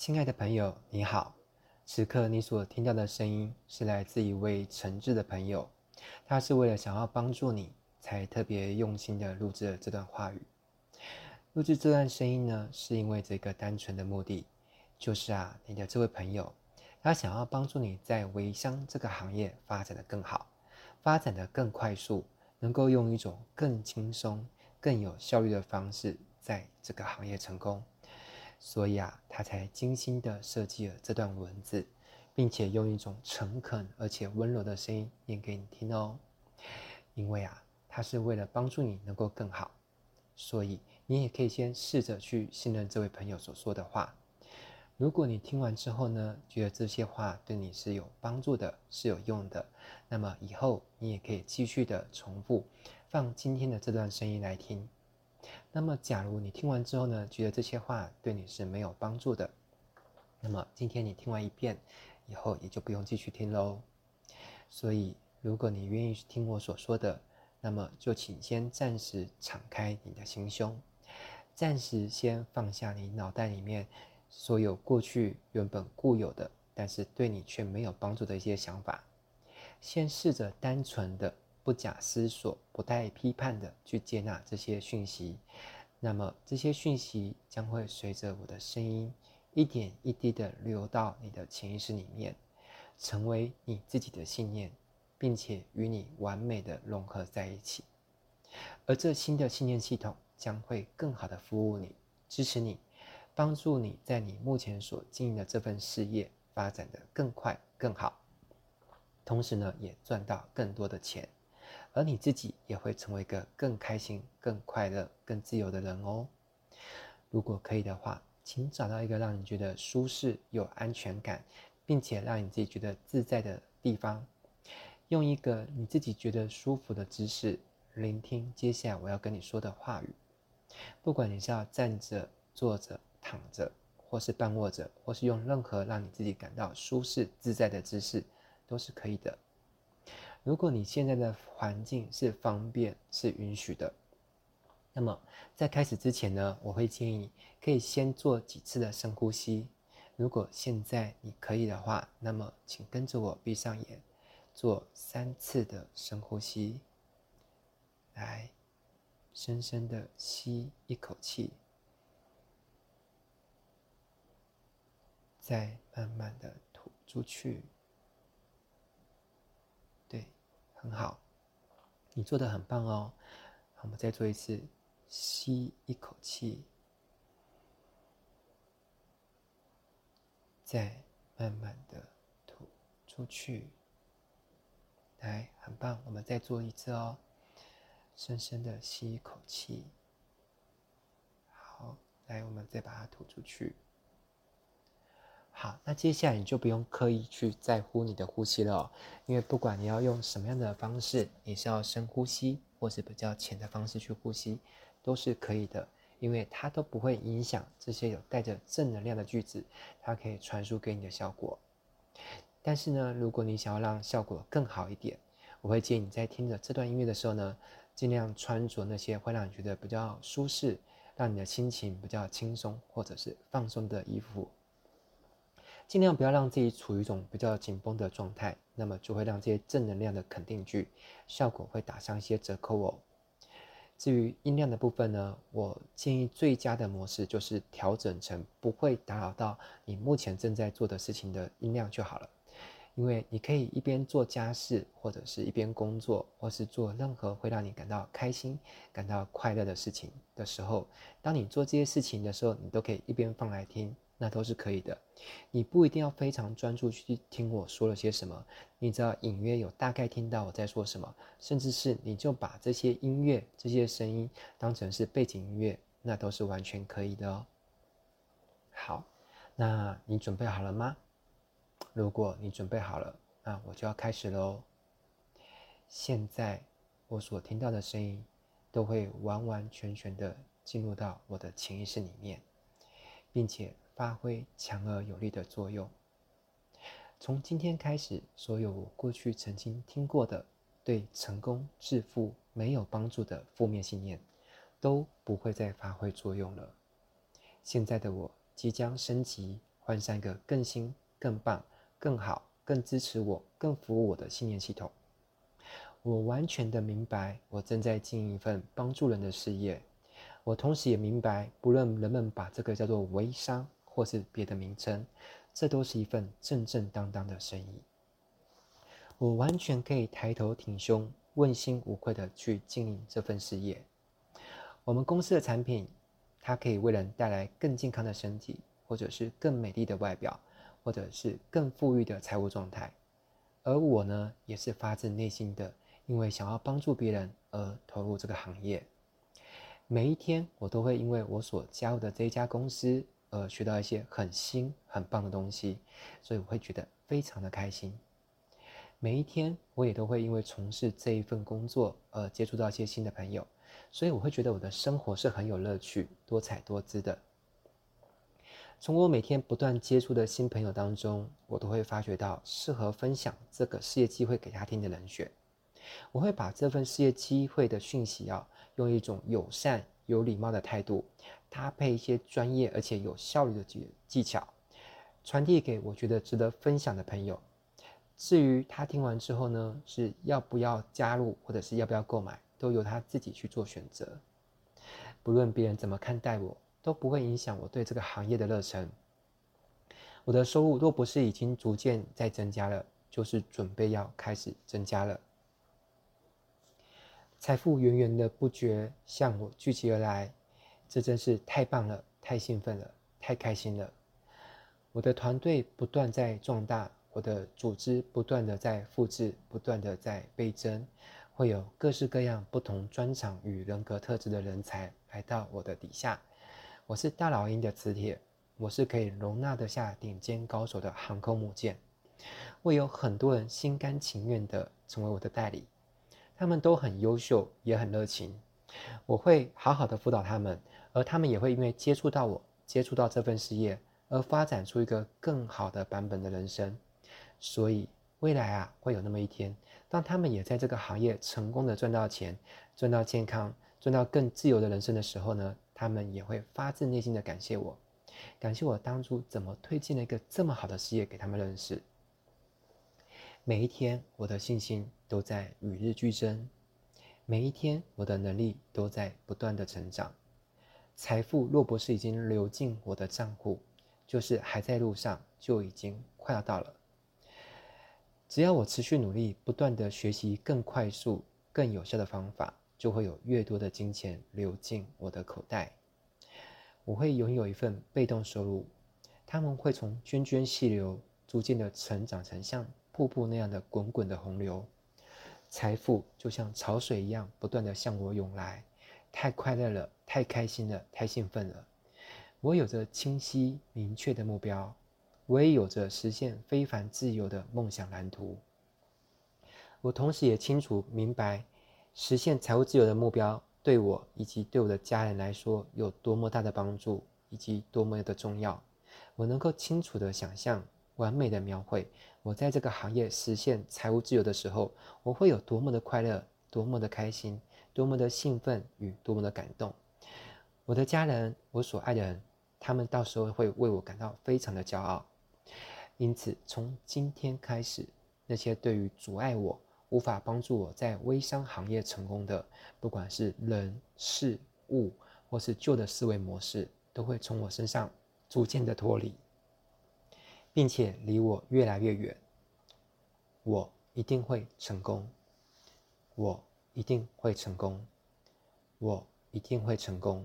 亲爱的朋友，你好。此刻你所听到的声音是来自一位诚挚的朋友，他是为了想要帮助你，才特别用心的录制了这段话语。录制这段声音呢，是因为这个单纯的目的，就是啊，你的这位朋友，他想要帮助你在微商这个行业发展得更好，发展得更快速，能够用一种更轻松、更有效率的方式，在这个行业成功。所以啊，他才精心的设计了这段文字，并且用一种诚恳而且温柔的声音念给你听哦。因为啊，他是为了帮助你能够更好，所以你也可以先试着去信任这位朋友所说的话。如果你听完之后呢，觉得这些话对你是有帮助的，是有用的，那么以后你也可以继续的重复放今天的这段声音来听。那么，假如你听完之后呢，觉得这些话对你是没有帮助的，那么今天你听完一遍以后，也就不用继续听喽。所以，如果你愿意听我所说的，那么就请先暂时敞开你的心胸，暂时先放下你脑袋里面所有过去原本固有的，但是对你却没有帮助的一些想法，先试着单纯的。不假思索、不带批判的去接纳这些讯息，那么这些讯息将会随着我的声音一点一滴的流到你的潜意识里面，成为你自己的信念，并且与你完美的融合在一起。而这新的信念系统将会更好的服务你、支持你，帮助你在你目前所经营的这份事业发展得更快、更好，同时呢，也赚到更多的钱。而你自己也会成为一个更开心、更快乐、更自由的人哦。如果可以的话，请找到一个让你觉得舒适、有安全感，并且让你自己觉得自在的地方，用一个你自己觉得舒服的姿势，聆听接下来我要跟你说的话语。不管你是要站着、坐着、躺着，或是半卧着，或是用任何让你自己感到舒适自在的姿势，都是可以的。如果你现在的环境是方便、是允许的，那么在开始之前呢，我会建议可以先做几次的深呼吸。如果现在你可以的话，那么请跟着我闭上眼，做三次的深呼吸。来，深深的吸一口气，再慢慢的吐出去。很好，你做的很棒哦。我们再做一次，吸一口气，再慢慢的吐出去。来，很棒，我们再做一次哦。深深的吸一口气，好，来，我们再把它吐出去。好，那接下来你就不用刻意去在乎你的呼吸了，因为不管你要用什么样的方式，你是要深呼吸，或是比较浅的方式去呼吸，都是可以的，因为它都不会影响这些有带着正能量的句子，它可以传输给你的效果。但是呢，如果你想要让效果更好一点，我会建议你在听着这段音乐的时候呢，尽量穿着那些会让你觉得比较舒适，让你的心情比较轻松或者是放松的衣服。尽量不要让自己处于一种比较紧绷的状态，那么就会让这些正能量的肯定句效果会打上一些折扣哦。至于音量的部分呢，我建议最佳的模式就是调整成不会打扰到你目前正在做的事情的音量就好了。因为你可以一边做家事，或者是一边工作，或是做任何会让你感到开心、感到快乐的事情的时候，当你做这些事情的时候，你都可以一边放来听。那都是可以的，你不一定要非常专注去听我说了些什么，你只要隐约有大概听到我在说什么，甚至是你就把这些音乐、这些声音当成是背景音乐，那都是完全可以的哦。好，那你准备好了吗？如果你准备好了，那我就要开始喽。现在我所听到的声音都会完完全全的进入到我的潜意识里面，并且。发挥强而有力的作用。从今天开始，所有我过去曾经听过的对成功致富没有帮助的负面信念，都不会再发挥作用了。现在的我即将升级，换上一个更新、更棒、更好、更支持我、更服务我的信念系统。我完全的明白，我正在经营一份帮助人的事业。我同时也明白，不论人们把这个叫做微商，或是别的名称，这都是一份正正当当的生意。我完全可以抬头挺胸、问心无愧的去经营这份事业。我们公司的产品，它可以为人带来更健康的身体，或者是更美丽的外表，或者是更富裕的财务状态。而我呢，也是发自内心的。因为想要帮助别人而投入这个行业，每一天我都会因为我所加入的这一家公司呃学到一些很新很棒的东西，所以我会觉得非常的开心。每一天我也都会因为从事这一份工作而接触到一些新的朋友，所以我会觉得我的生活是很有乐趣、多彩多姿的。从我每天不断接触的新朋友当中，我都会发觉到适合分享这个事业机会给他听的人选。我会把这份事业机会的讯息啊，用一种友善、有礼貌的态度，搭配一些专业而且有效率的技技巧，传递给我觉得值得分享的朋友。至于他听完之后呢，是要不要加入，或者是要不要购买，都由他自己去做选择。不论别人怎么看待我，都不会影响我对这个行业的热忱。我的收入若不是已经逐渐在增加了，就是准备要开始增加了。财富源源的不绝向我聚集而来，这真是太棒了，太兴奋了，太开心了。我的团队不断在壮大，我的组织不断的在复制，不断的在倍增，会有各式各样不同专长与人格特质的人才来到我的底下。我是大老鹰的磁铁，我是可以容纳得下顶尖高手的航空母舰，会有很多人心甘情愿的成为我的代理。他们都很优秀，也很热情。我会好好的辅导他们，而他们也会因为接触到我，接触到这份事业，而发展出一个更好的版本的人生。所以未来啊，会有那么一天，当他们也在这个行业成功的赚到钱、赚到健康、赚到更自由的人生的时候呢，他们也会发自内心的感谢我，感谢我当初怎么推荐了一个这么好的事业给他们认识。每一天，我的信心都在与日俱增；每一天，我的能力都在不断的成长。财富若不是已经流进我的账户，就是还在路上，就已经快要到了。只要我持续努力，不断的学习更快速、更有效的方法，就会有越多的金钱流进我的口袋。我会拥有一份被动收入，他们会从涓涓细流，逐渐的成长成像。瀑布那样的滚滚的洪流，财富就像潮水一样不断地向我涌来，太快乐了，太开心了，太兴奋了。我有着清晰明确的目标，我也有着实现非凡自由的梦想蓝图。我同时也清楚明白，实现财务自由的目标对我以及对我的家人来说有多么大的帮助，以及多么的重要。我能够清楚地想象。完美的描绘，我在这个行业实现财务自由的时候，我会有多么的快乐，多么的开心，多么的兴奋与多么的感动。我的家人，我所爱的人，他们到时候会为我感到非常的骄傲。因此，从今天开始，那些对于阻碍我、无法帮助我在微商行业成功的，不管是人、事、物，或是旧的思维模式，都会从我身上逐渐的脱离。并且离我越来越远，我一定会成功，我一定会成功，我一定会成功。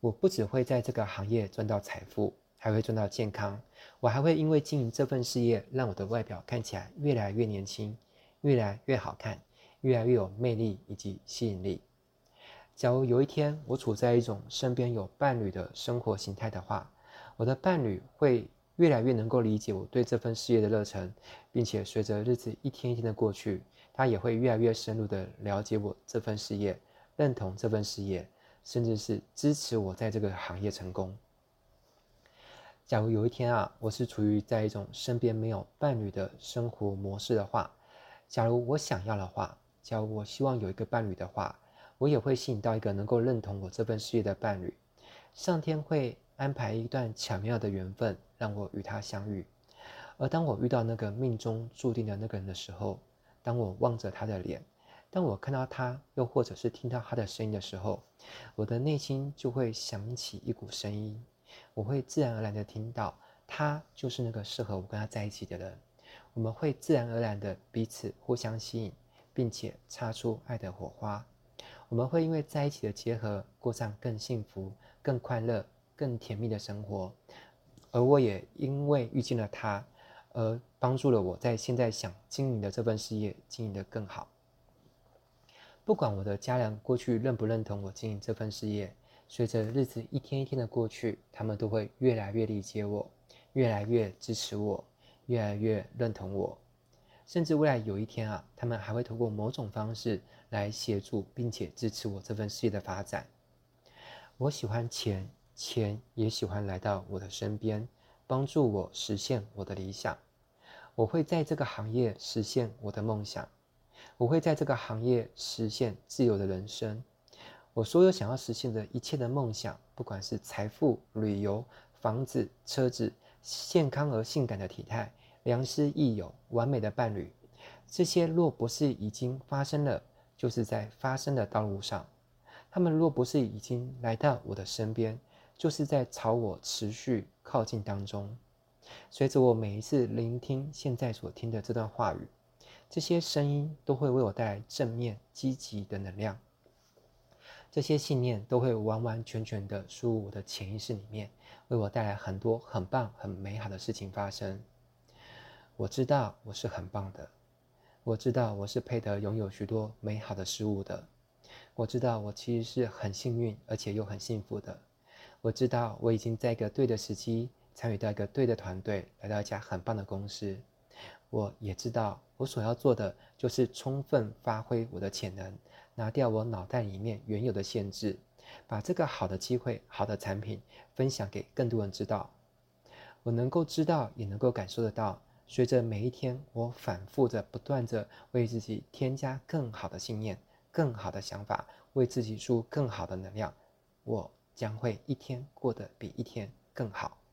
我不只会在这个行业赚到财富，还会赚到健康。我还会因为经营这份事业，让我的外表看起来越来越年轻，越来越好看，越来越有魅力以及吸引力。假如有一天我处在一种身边有伴侣的生活形态的话，我的伴侣会。越来越能够理解我对这份事业的热忱，并且随着日子一天一天的过去，他也会越来越深入的了解我这份事业，认同这份事业，甚至是支持我在这个行业成功。假如有一天啊，我是处于在一种身边没有伴侣的生活模式的话，假如我想要的话，假如我希望有一个伴侣的话，我也会吸引到一个能够认同我这份事业的伴侣。上天会安排一段巧妙的缘分，让我与他相遇。而当我遇到那个命中注定的那个人的时候，当我望着他的脸，当我看到他，又或者是听到他的声音的时候，我的内心就会响起一股声音，我会自然而然的听到，他就是那个适合我跟他在一起的人。我们会自然而然的彼此互相吸引，并且擦出爱的火花。我们会因为在一起的结合，过上更幸福、更快乐、更甜蜜的生活。而我也因为遇见了他，而帮助了我在现在想经营的这份事业经营得更好。不管我的家人过去认不认同我经营这份事业，随着日子一天一天的过去，他们都会越来越理解我，越来越支持我。越来越认同我，甚至未来有一天啊，他们还会通过某种方式来协助并且支持我这份事业的发展。我喜欢钱，钱也喜欢来到我的身边，帮助我实现我的理想。我会在这个行业实现我的梦想，我会在这个行业实现自由的人生。我所有想要实现的一切的梦想，不管是财富、旅游、房子、车子。健康而性感的体态，良师益友，完美的伴侣，这些若不是已经发生了，就是在发生的道路上。他们若不是已经来到我的身边，就是在朝我持续靠近当中。随着我每一次聆听现在所听的这段话语，这些声音都会为我带来正面积极的能量。这些信念都会完完全全的输入我的潜意识里面，为我带来很多很棒、很美好的事情发生。我知道我是很棒的，我知道我是配得拥有许多美好的事物的，我知道我其实是很幸运而且又很幸福的。我知道我已经在一个对的时机参与到一个对的团队，来到一家很棒的公司。我也知道我所要做的就是充分发挥我的潜能。拿掉我脑袋里面原有的限制，把这个好的机会、好的产品分享给更多人知道。我能够知道，也能够感受得到。随着每一天，我反复着、不断着为自己添加更好的信念、更好的想法，为自己输更好的能量，我将会一天过得比一天更好。